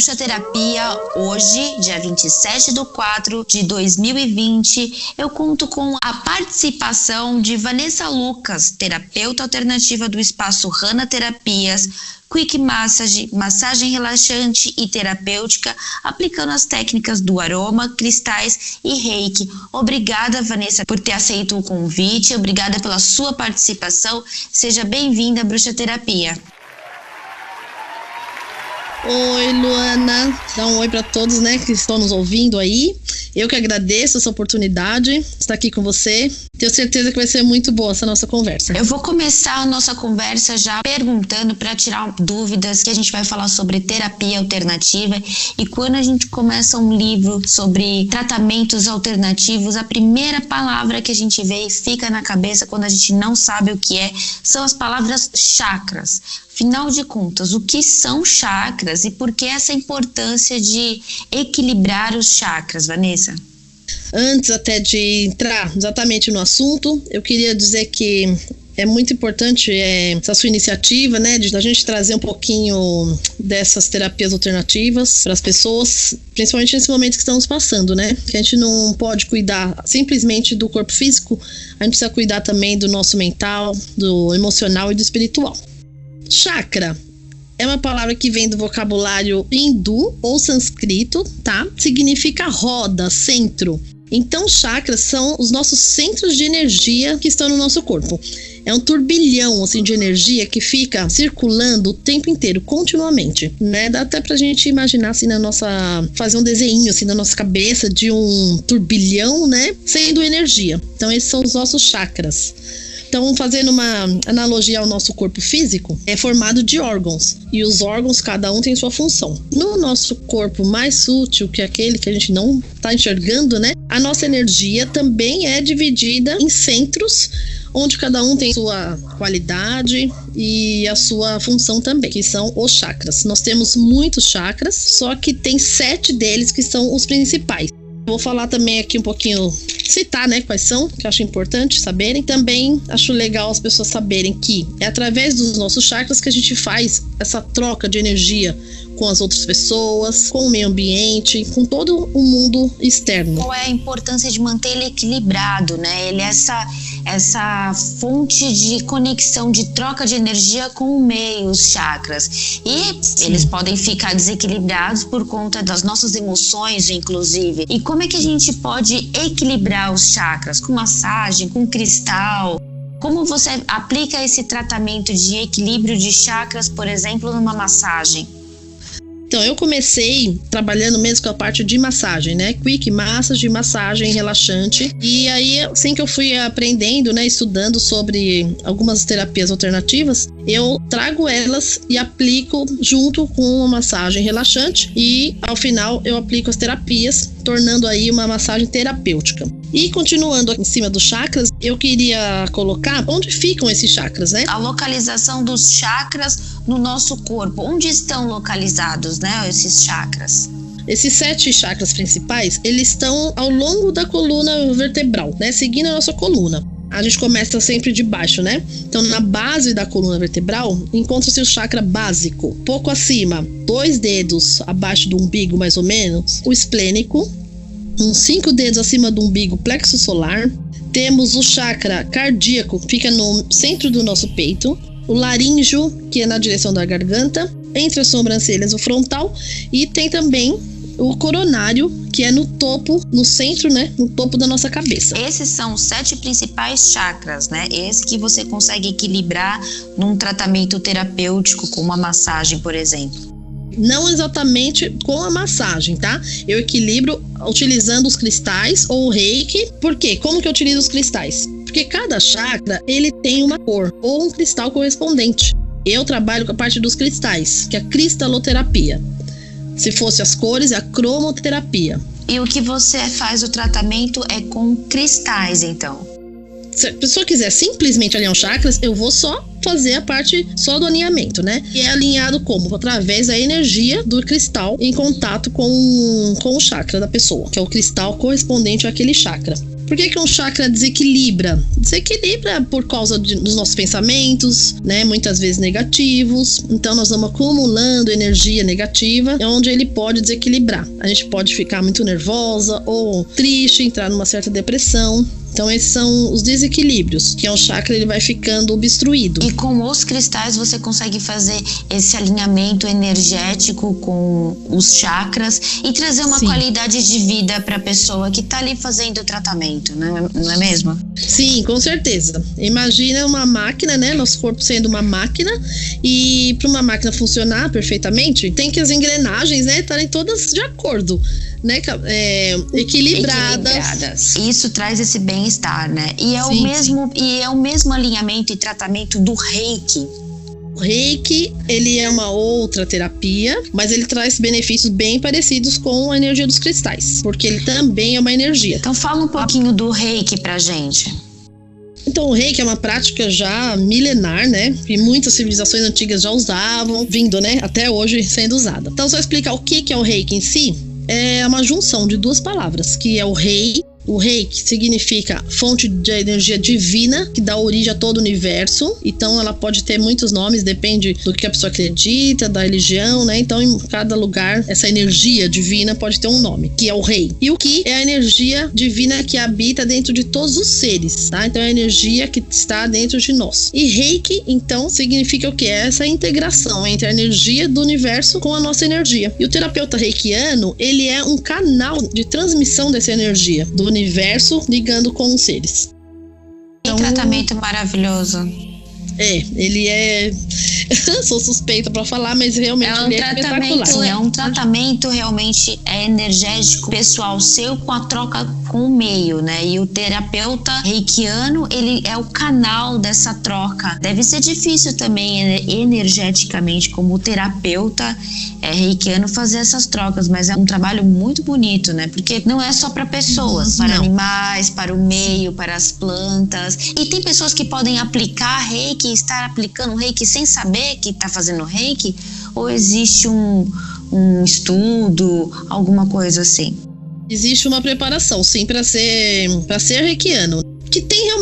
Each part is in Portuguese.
Bruxa Terapia, hoje, dia 27 de 4 de 2020, eu conto com a participação de Vanessa Lucas, terapeuta alternativa do espaço Rana Terapias, Quick Massage, massagem relaxante e terapêutica, aplicando as técnicas do aroma, cristais e reiki. Obrigada, Vanessa, por ter aceito o convite, obrigada pela sua participação. Seja bem-vinda à Bruxa Terapia. Oi, Luana. Dá um oi para todos, né, que estão nos ouvindo aí. Eu que agradeço essa oportunidade de estar aqui com você. Tenho certeza que vai ser muito boa essa nossa conversa. Eu vou começar a nossa conversa já perguntando para tirar dúvidas que a gente vai falar sobre terapia alternativa e quando a gente começa um livro sobre tratamentos alternativos, a primeira palavra que a gente vê e fica na cabeça quando a gente não sabe o que é são as palavras chakras. Afinal de contas, o que são chakras e por que essa importância de equilibrar os chakras, Vanessa? Antes até de entrar exatamente no assunto, eu queria dizer que é muito importante é, essa sua iniciativa, né, de a gente trazer um pouquinho dessas terapias alternativas para as pessoas, principalmente nesse momento que estamos passando, né? Que a gente não pode cuidar simplesmente do corpo físico, a gente precisa cuidar também do nosso mental, do emocional e do espiritual. Chakra é uma palavra que vem do vocabulário hindu ou sânscrito, tá? Significa roda, centro. Então, chakras são os nossos centros de energia que estão no nosso corpo. É um turbilhão assim de energia que fica circulando o tempo inteiro, continuamente, né? Dá até pra gente imaginar assim na nossa fazer um desenho assim na nossa cabeça de um turbilhão, né? Sendo energia. Então, esses são os nossos chakras. Então, fazendo uma analogia ao nosso corpo físico, é formado de órgãos. E os órgãos, cada um tem sua função. No nosso corpo mais sutil, que é aquele que a gente não está enxergando, né? A nossa energia também é dividida em centros onde cada um tem sua qualidade e a sua função também, que são os chakras. Nós temos muitos chakras, só que tem sete deles que são os principais. Vou falar também aqui um pouquinho, citar, né, quais são, que eu acho importante saberem. Também acho legal as pessoas saberem que é através dos nossos chakras que a gente faz essa troca de energia com as outras pessoas, com o meio ambiente, com todo o mundo externo. Qual é a importância de manter ele equilibrado, né? Ele é essa essa fonte de conexão, de troca de energia com o meio, os chakras. E Sim. eles podem ficar desequilibrados por conta das nossas emoções, inclusive. E como é que a gente pode equilibrar os chakras? Com massagem, com cristal? Como você aplica esse tratamento de equilíbrio de chakras, por exemplo, numa massagem? Então, eu comecei trabalhando mesmo com a parte de massagem, né? Quick massage, massagem relaxante. E aí, assim que eu fui aprendendo, né, estudando sobre algumas terapias alternativas, eu trago elas e aplico junto com uma massagem relaxante e ao final eu aplico as terapias, tornando aí uma massagem terapêutica. E continuando em cima dos chakras, eu queria colocar onde ficam esses chakras, né? A localização dos chakras no nosso corpo. Onde estão localizados, né, esses chakras? Esses sete chakras principais, eles estão ao longo da coluna vertebral, né, seguindo a nossa coluna. A gente começa sempre de baixo, né? Então, na base da coluna vertebral, encontra-se o chakra básico. Pouco acima, dois dedos abaixo do umbigo, mais ou menos, o esplênico. Uns cinco dedos acima do umbigo, plexo solar. Temos o chakra cardíaco, fica no centro do nosso peito o laríngeo, que é na direção da garganta, entre as sobrancelhas, o frontal, e tem também o coronário, que é no topo, no centro, né? No topo da nossa cabeça. Esses são os sete principais chakras, né? Esse que você consegue equilibrar num tratamento terapêutico, com uma massagem, por exemplo. Não exatamente com a massagem, tá? Eu equilibro utilizando os cristais ou o reiki. Por quê? Como que eu utilizo os cristais? Porque cada chakra ele tem uma cor ou um cristal correspondente. Eu trabalho com a parte dos cristais, que é a cristaloterapia. Se fosse as cores, é a cromoterapia. E o que você faz o tratamento é com cristais, então? Se a pessoa quiser simplesmente alinhar os chakras, eu vou só fazer a parte só do alinhamento, né? E é alinhado como? Através da energia do cristal em contato com, com o chakra da pessoa, que é o cristal correspondente àquele chakra. Por que, que um chakra desequilibra? Desequilibra por causa de, dos nossos pensamentos, né? Muitas vezes negativos. Então nós vamos acumulando energia negativa, é onde ele pode desequilibrar. A gente pode ficar muito nervosa ou triste, entrar numa certa depressão. Então esses são os desequilíbrios, que é o chakra ele vai ficando obstruído. E com os cristais você consegue fazer esse alinhamento energético com os chakras e trazer uma Sim. qualidade de vida para a pessoa que está ali fazendo o tratamento, não é, não é mesmo? Sim, com certeza. Imagina uma máquina, né? Nosso corpo sendo uma máquina e para uma máquina funcionar perfeitamente, tem que as engrenagens, né, estarem todas de acordo né, é, equilibradas. equilibradas. Isso traz esse bem-estar, né? E é sim, o mesmo sim. e é o mesmo alinhamento e tratamento do Reiki. O Reiki, ele é uma outra terapia, mas ele traz benefícios bem parecidos com a energia dos cristais, porque ele também é uma energia. Então fala um pouquinho do Reiki pra gente. Então, o reiki é uma prática já milenar, né? E muitas civilizações antigas já usavam, vindo, né? Até hoje sendo usada. Então, só explicar o que é o reiki em si é uma junção de duas palavras, que é o rei o rei, que significa fonte de energia divina, que dá origem a todo o universo. Então, ela pode ter muitos nomes, depende do que a pessoa acredita, da religião, né? Então, em cada lugar, essa energia divina pode ter um nome, que é o rei. E o que é a energia divina que habita dentro de todos os seres, tá? Então, é a energia que está dentro de nós. E reiki, então, significa o que? É essa integração entre a energia do universo com a nossa energia. E o terapeuta reikiano, ele é um canal de transmissão dessa energia do universo ligando com os seres. Que então, tratamento maravilhoso. É, ele é. Sou suspeita para falar, mas realmente é um ele é tratamento, é um tratamento realmente energético pessoal seu com a troca com o meio, né? E o terapeuta reikiano, ele é o canal dessa troca. Deve ser difícil também né, energeticamente como terapeuta é, reikiano fazer essas trocas, mas é um trabalho muito bonito, né? Porque não é só para pessoas, para não. animais, para o meio, para as plantas. E tem pessoas que podem aplicar reiki estar aplicando reiki sem saber que está fazendo reiki? Ou existe um, um estudo, alguma coisa assim? Existe uma preparação, sim, para ser para ser reikiano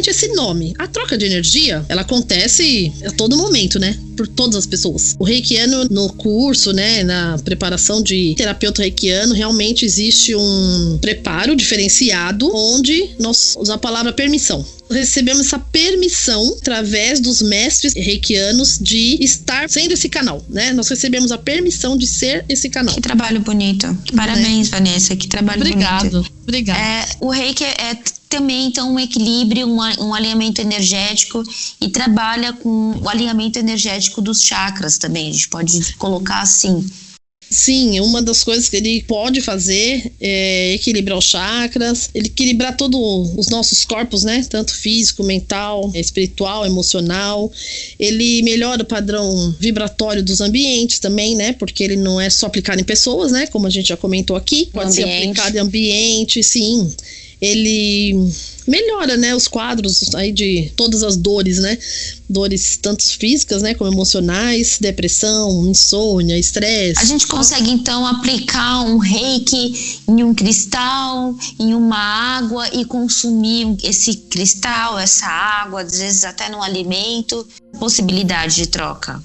realmente esse nome. A troca de energia, ela acontece a todo momento, né? Por todas as pessoas. O reikiano no curso, né, na preparação de terapeuta reikiano, realmente existe um preparo diferenciado onde nós usamos a palavra permissão recebemos essa permissão através dos mestres reikianos de estar sendo esse canal, né? Nós recebemos a permissão de ser esse canal. Que trabalho bonito. Parabéns, é. Vanessa. Que trabalho Obrigado. bonito. Obrigado. É, o reiki é também então um equilíbrio, um, um, alinhamento energético e trabalha com o alinhamento energético dos chakras também. A gente pode colocar assim. Sim, uma das coisas que ele pode fazer é equilibrar os chakras, ele equilibrar todos os nossos corpos, né? Tanto físico, mental, espiritual, emocional. Ele melhora o padrão vibratório dos ambientes também, né? Porque ele não é só aplicado em pessoas, né? Como a gente já comentou aqui, pode ser aplicado em ambiente, sim ele melhora, né, os quadros aí de todas as dores, né? Dores tanto físicas, né, como emocionais, depressão, insônia, estresse. A gente consegue então aplicar um reiki em um cristal, em uma água e consumir esse cristal, essa água, às vezes até no alimento, possibilidade de troca.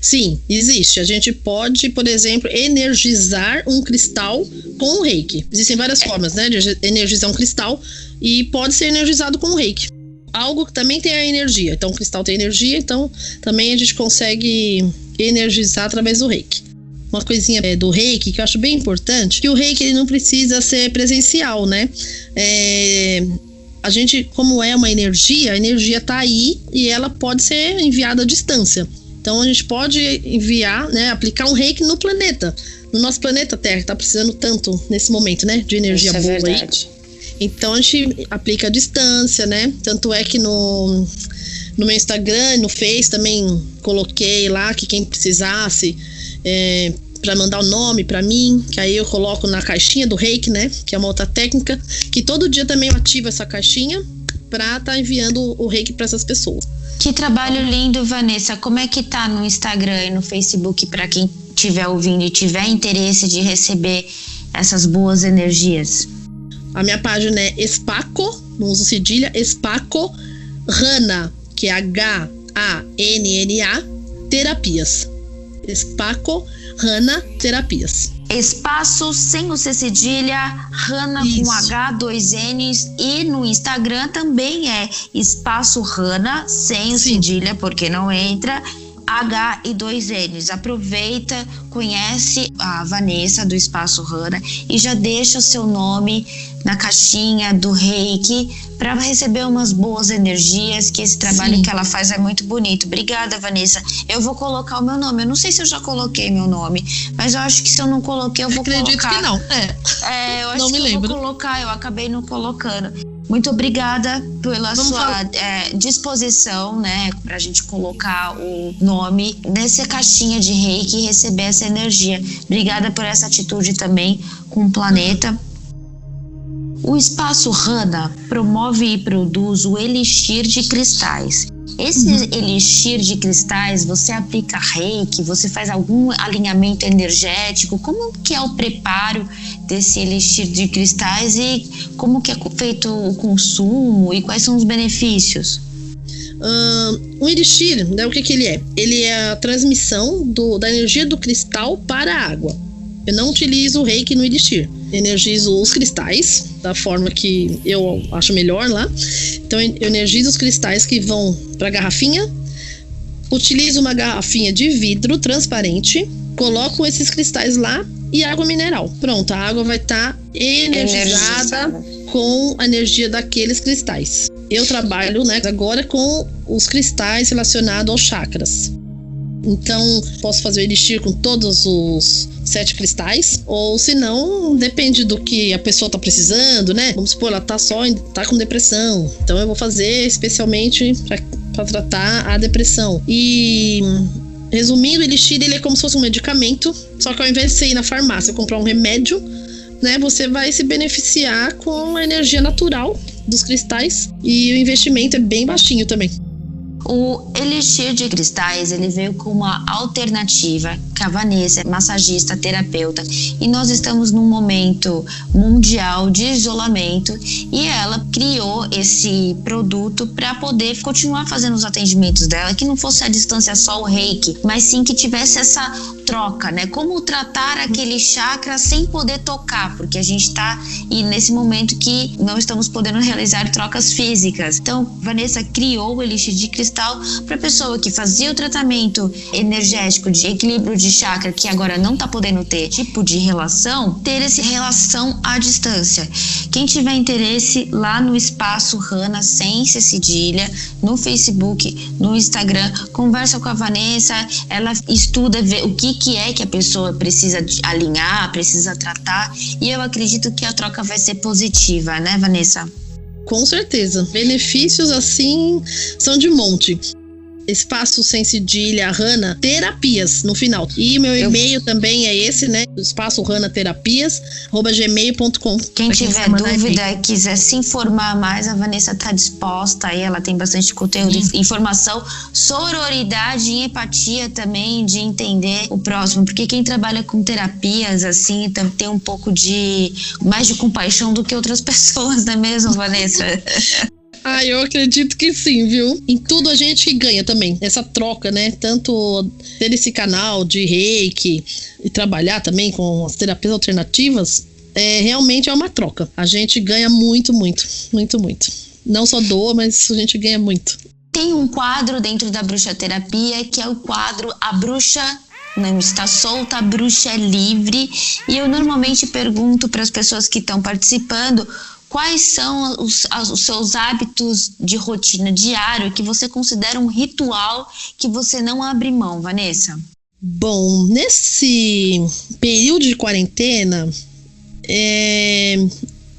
Sim, existe. A gente pode, por exemplo, energizar um cristal com o reiki. Existem várias formas, né, de energizar um cristal e pode ser energizado com o reiki. Algo que também tem a energia. Então, o cristal tem energia, então também a gente consegue energizar através do reiki. Uma coisinha é, do reiki que eu acho bem importante, que o reiki ele não precisa ser presencial, né? É, a gente, como é uma energia, a energia está aí e ela pode ser enviada à distância. Então a gente pode enviar, né, aplicar um reiki no planeta, no nosso planeta Terra, que está precisando tanto nesse momento, né, de energia Isso é boa é aí. Então a gente aplica a distância, né? Tanto é que no, no meu Instagram, no Face também coloquei lá que quem precisasse é, para mandar o nome para mim, que aí eu coloco na caixinha do Reiki, né? Que é uma outra técnica, que todo dia também eu ativo essa caixinha para estar tá enviando o reiki para essas pessoas. Que trabalho lindo, Vanessa. Como é que tá no Instagram e no Facebook para quem estiver ouvindo e tiver interesse de receber essas boas energias? A minha página é Espaco, não uso cedilha, Espaco Rana, que é H-A-N-N-A, Terapias. Espaco Rana Terapias. Espaço sem o C cedilha, Rana com H, dois N's e no Instagram também é Espaço Rana sem o cedilha, porque não entra. H e dois N's. Aproveita, conhece a Vanessa do Espaço Rana e já deixa o seu nome na caixinha do reiki para receber umas boas energias, que esse trabalho Sim. que ela faz é muito bonito. Obrigada, Vanessa. Eu vou colocar o meu nome. Eu não sei se eu já coloquei meu nome, mas eu acho que se eu não coloquei, eu vou Acredito colocar. Acredito que não. É, é eu acho não me que lembro. eu vou colocar, eu acabei não colocando. Muito obrigada pela Vamos sua é, disposição, né, para a gente colocar o nome nessa caixinha de reiki e receber essa energia. Obrigada por essa atitude também com o planeta. O espaço Rana promove e produz o elixir de cristais. Esse uhum. elixir de cristais, você aplica reiki, você faz algum alinhamento energético? Como que é o preparo desse elixir de cristais e como que é feito o consumo e quais são os benefícios? O elixir, né, o que, que ele é? Ele é a transmissão do, da energia do cristal para a água. Eu não utilizo o reiki no elixir. Energizo os cristais da forma que eu acho melhor lá. Então eu energizo os cristais que vão para a garrafinha. Utilizo uma garrafinha de vidro transparente, coloco esses cristais lá e água mineral. Pronto, a água vai estar tá energizada com a energia daqueles cristais. Eu trabalho, né, agora com os cristais relacionados aos chakras. Então, posso fazer o elixir com todos os sete cristais, ou se não, depende do que a pessoa tá precisando, né? Vamos supor, ela tá só tá com depressão. Então eu vou fazer especialmente para tratar a depressão. E resumindo, o elixir ele é como se fosse um medicamento, só que ao invés de você ir na farmácia comprar um remédio, né, você vai se beneficiar com a energia natural dos cristais e o investimento é bem baixinho também. O Elixir de Cristais, ele veio com uma alternativa, que a Vanessa é massagista, terapeuta, e nós estamos num momento mundial de isolamento e ela criou esse produto para poder continuar fazendo os atendimentos dela, que não fosse a distância só o reiki, mas sim que tivesse essa troca, né? Como tratar aquele chakra sem poder tocar, porque a gente está nesse momento que não estamos podendo realizar trocas físicas. Então, Vanessa criou o Elixir de Cristal para pessoa que fazia o tratamento energético de equilíbrio de chakra, que agora não está podendo ter tipo de relação, ter essa relação à distância. Quem tiver interesse lá no espaço Rana sem cedilha, no Facebook, no Instagram, conversa com a Vanessa, ela estuda ver o que, que é que a pessoa precisa alinhar, precisa tratar, e eu acredito que a troca vai ser positiva, né, Vanessa? Com certeza. Benefícios assim são de monte. Espaço sem cedilha, Rana Terapias no final. E meu e-mail também é esse, né? Espaço Rana Terapias, gmail.com. Quem tiver dúvida e quiser se informar mais, a Vanessa está disposta aí, ela tem bastante conteúdo, Sim. informação, sororidade e empatia também de entender o próximo, porque quem trabalha com terapias assim tem um pouco de mais de compaixão do que outras pessoas, não é mesmo, Vanessa? Ah, eu acredito que sim, viu? Em tudo a gente ganha também. Essa troca, né? Tanto ter esse canal de reiki e trabalhar também com as terapias alternativas, é, realmente é uma troca. A gente ganha muito, muito, muito, muito. Não só doa, mas a gente ganha muito. Tem um quadro dentro da bruxa terapia que é o quadro A Bruxa não está solta, a bruxa é livre. E eu normalmente pergunto para as pessoas que estão participando quais são os, os, seus hábitos de rotina diário que você considera um ritual que você não abre mão, Vanessa? Bom, nesse período de quarentena, é,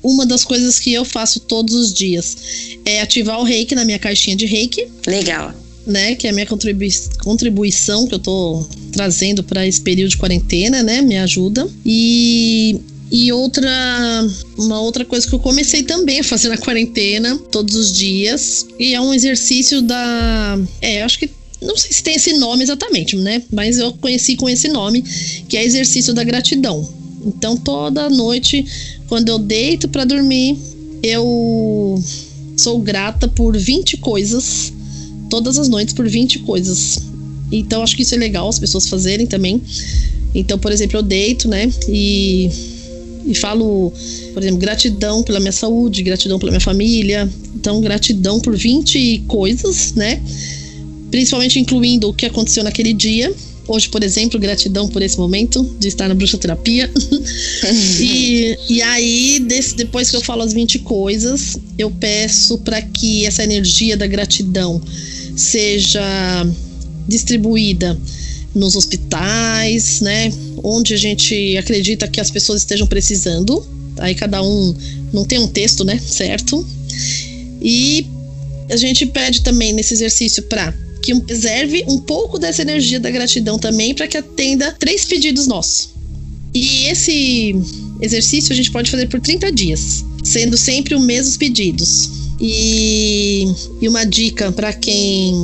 uma das coisas que eu faço todos os dias é ativar o reiki na minha caixinha de reiki. Legal. Né, que é a minha contribui contribuição que eu tô trazendo para esse período de quarentena, né? Me ajuda. E e outra, uma outra coisa que eu comecei também a fazer na quarentena, todos os dias, e é um exercício da. É, acho que não sei se tem esse nome exatamente, né? Mas eu conheci com esse nome, que é exercício da gratidão. Então toda noite quando eu deito para dormir, eu sou grata por 20 coisas, todas as noites por 20 coisas. Então acho que isso é legal as pessoas fazerem também. Então, por exemplo, eu deito, né? E, e falo, por exemplo, gratidão pela minha saúde, gratidão pela minha família. Então, gratidão por 20 coisas, né? Principalmente incluindo o que aconteceu naquele dia. Hoje, por exemplo, gratidão por esse momento de estar na bruxoterapia. e, e aí, desse, depois que eu falo as 20 coisas, eu peço para que essa energia da gratidão seja distribuída nos hospitais, né? Onde a gente acredita que as pessoas estejam precisando. Aí cada um não tem um texto, né? Certo? E a gente pede também nesse exercício para que reserve um pouco dessa energia da gratidão também para que atenda três pedidos nossos. E esse exercício a gente pode fazer por 30 dias, sendo sempre os mesmos pedidos. E, e uma dica para quem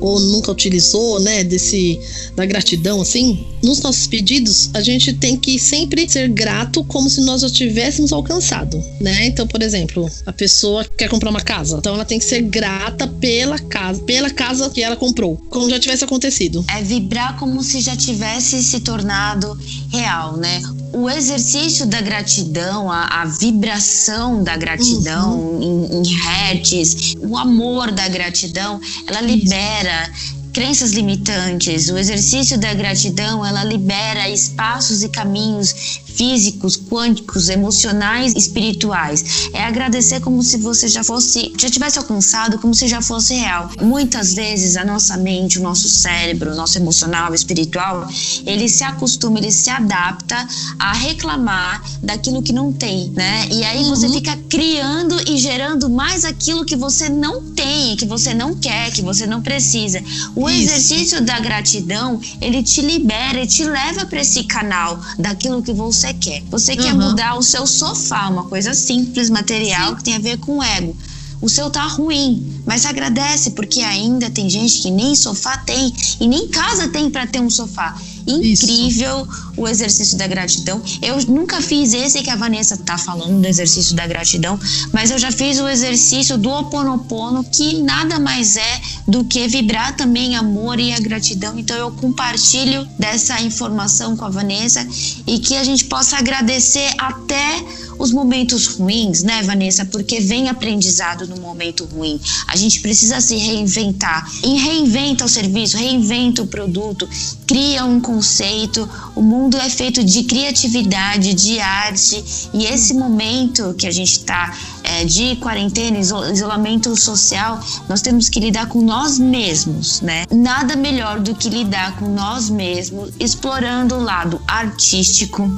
ou nunca utilizou, né, desse da gratidão assim, nos nossos pedidos, a gente tem que sempre ser grato como se nós já tivéssemos alcançado, né? Então, por exemplo, a pessoa quer comprar uma casa, então ela tem que ser grata pela casa, pela casa que ela comprou, como já tivesse acontecido. É vibrar como se já tivesse se tornado real, né? O exercício da gratidão, a, a vibração da gratidão uhum. em, em hertz, o amor da gratidão, ela libera crenças limitantes. O exercício da gratidão, ela libera espaços e caminhos físicos, quânticos, emocionais, espirituais. É agradecer como se você já fosse, já tivesse alcançado, como se já fosse real. Muitas vezes a nossa mente, o nosso cérebro, o nosso emocional, o espiritual, ele se acostuma, ele se adapta a reclamar daquilo que não tem, né? E aí você uhum. fica criando e gerando mais aquilo que você não tem, que você não quer, que você não precisa. O Isso. exercício da gratidão, ele te libera e te leva para esse canal daquilo que você você quer. Você uhum. quer mudar o seu sofá, uma coisa simples, material, Sim. que tem a ver com o ego. O seu tá ruim, mas agradece porque ainda tem gente que nem sofá tem e nem casa tem para ter um sofá incrível Isso. O exercício da gratidão. Eu nunca fiz esse que a Vanessa tá falando do exercício da gratidão, mas eu já fiz o exercício do Oponopono, que nada mais é do que vibrar também amor e a gratidão. Então eu compartilho dessa informação com a Vanessa e que a gente possa agradecer até os momentos ruins, né, Vanessa? Porque vem aprendizado no momento ruim. A gente precisa se reinventar. E reinventa o serviço, reinventa o produto, cria um conceito. O mundo é feito de criatividade, de arte. E esse momento que a gente está é, de quarentena, isolamento social, nós temos que lidar com nós mesmos, né? Nada melhor do que lidar com nós mesmos, explorando o lado artístico,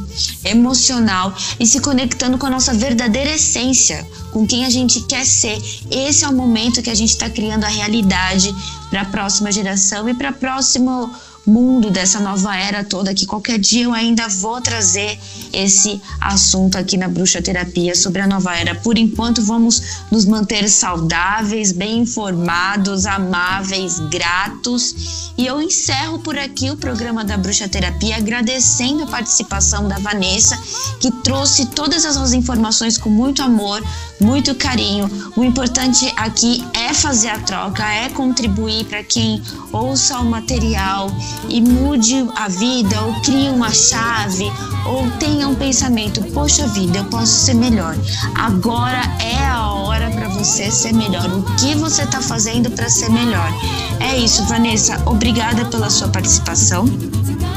emocional e se conectando com a nossa verdadeira essência, com quem a gente quer ser. Esse é o momento que a gente está criando a realidade para a próxima geração e para próximo mundo, dessa nova era toda, que qualquer dia eu ainda vou trazer esse assunto aqui na Bruxa Terapia sobre a nova era. Por enquanto, vamos nos manter saudáveis, bem informados, amáveis, gratos. E eu encerro por aqui o programa da Bruxa Terapia, agradecendo a participação da Vanessa, que trouxe todas as informações com muito amor, muito carinho. O importante aqui é fazer a troca, é contribuir para quem ouça o material e mude a vida, ou crie uma chave, ou tenha um pensamento: poxa vida, eu posso ser melhor. Agora é a hora para você ser melhor. O que você está fazendo para ser melhor? É isso, Vanessa. Obrigada pela sua participação.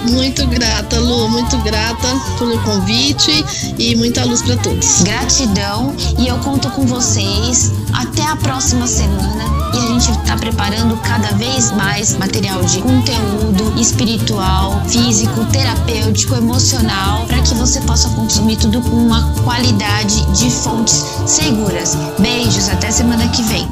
Muito grata, Lu, muito grata pelo convite e muita luz para todos. Gratidão e eu conto com vocês. Até a próxima semana e a gente está preparando cada vez mais material de conteúdo espiritual, físico, terapêutico, emocional, para que você possa consumir tudo com uma qualidade de fontes seguras. Beijos, até semana que vem.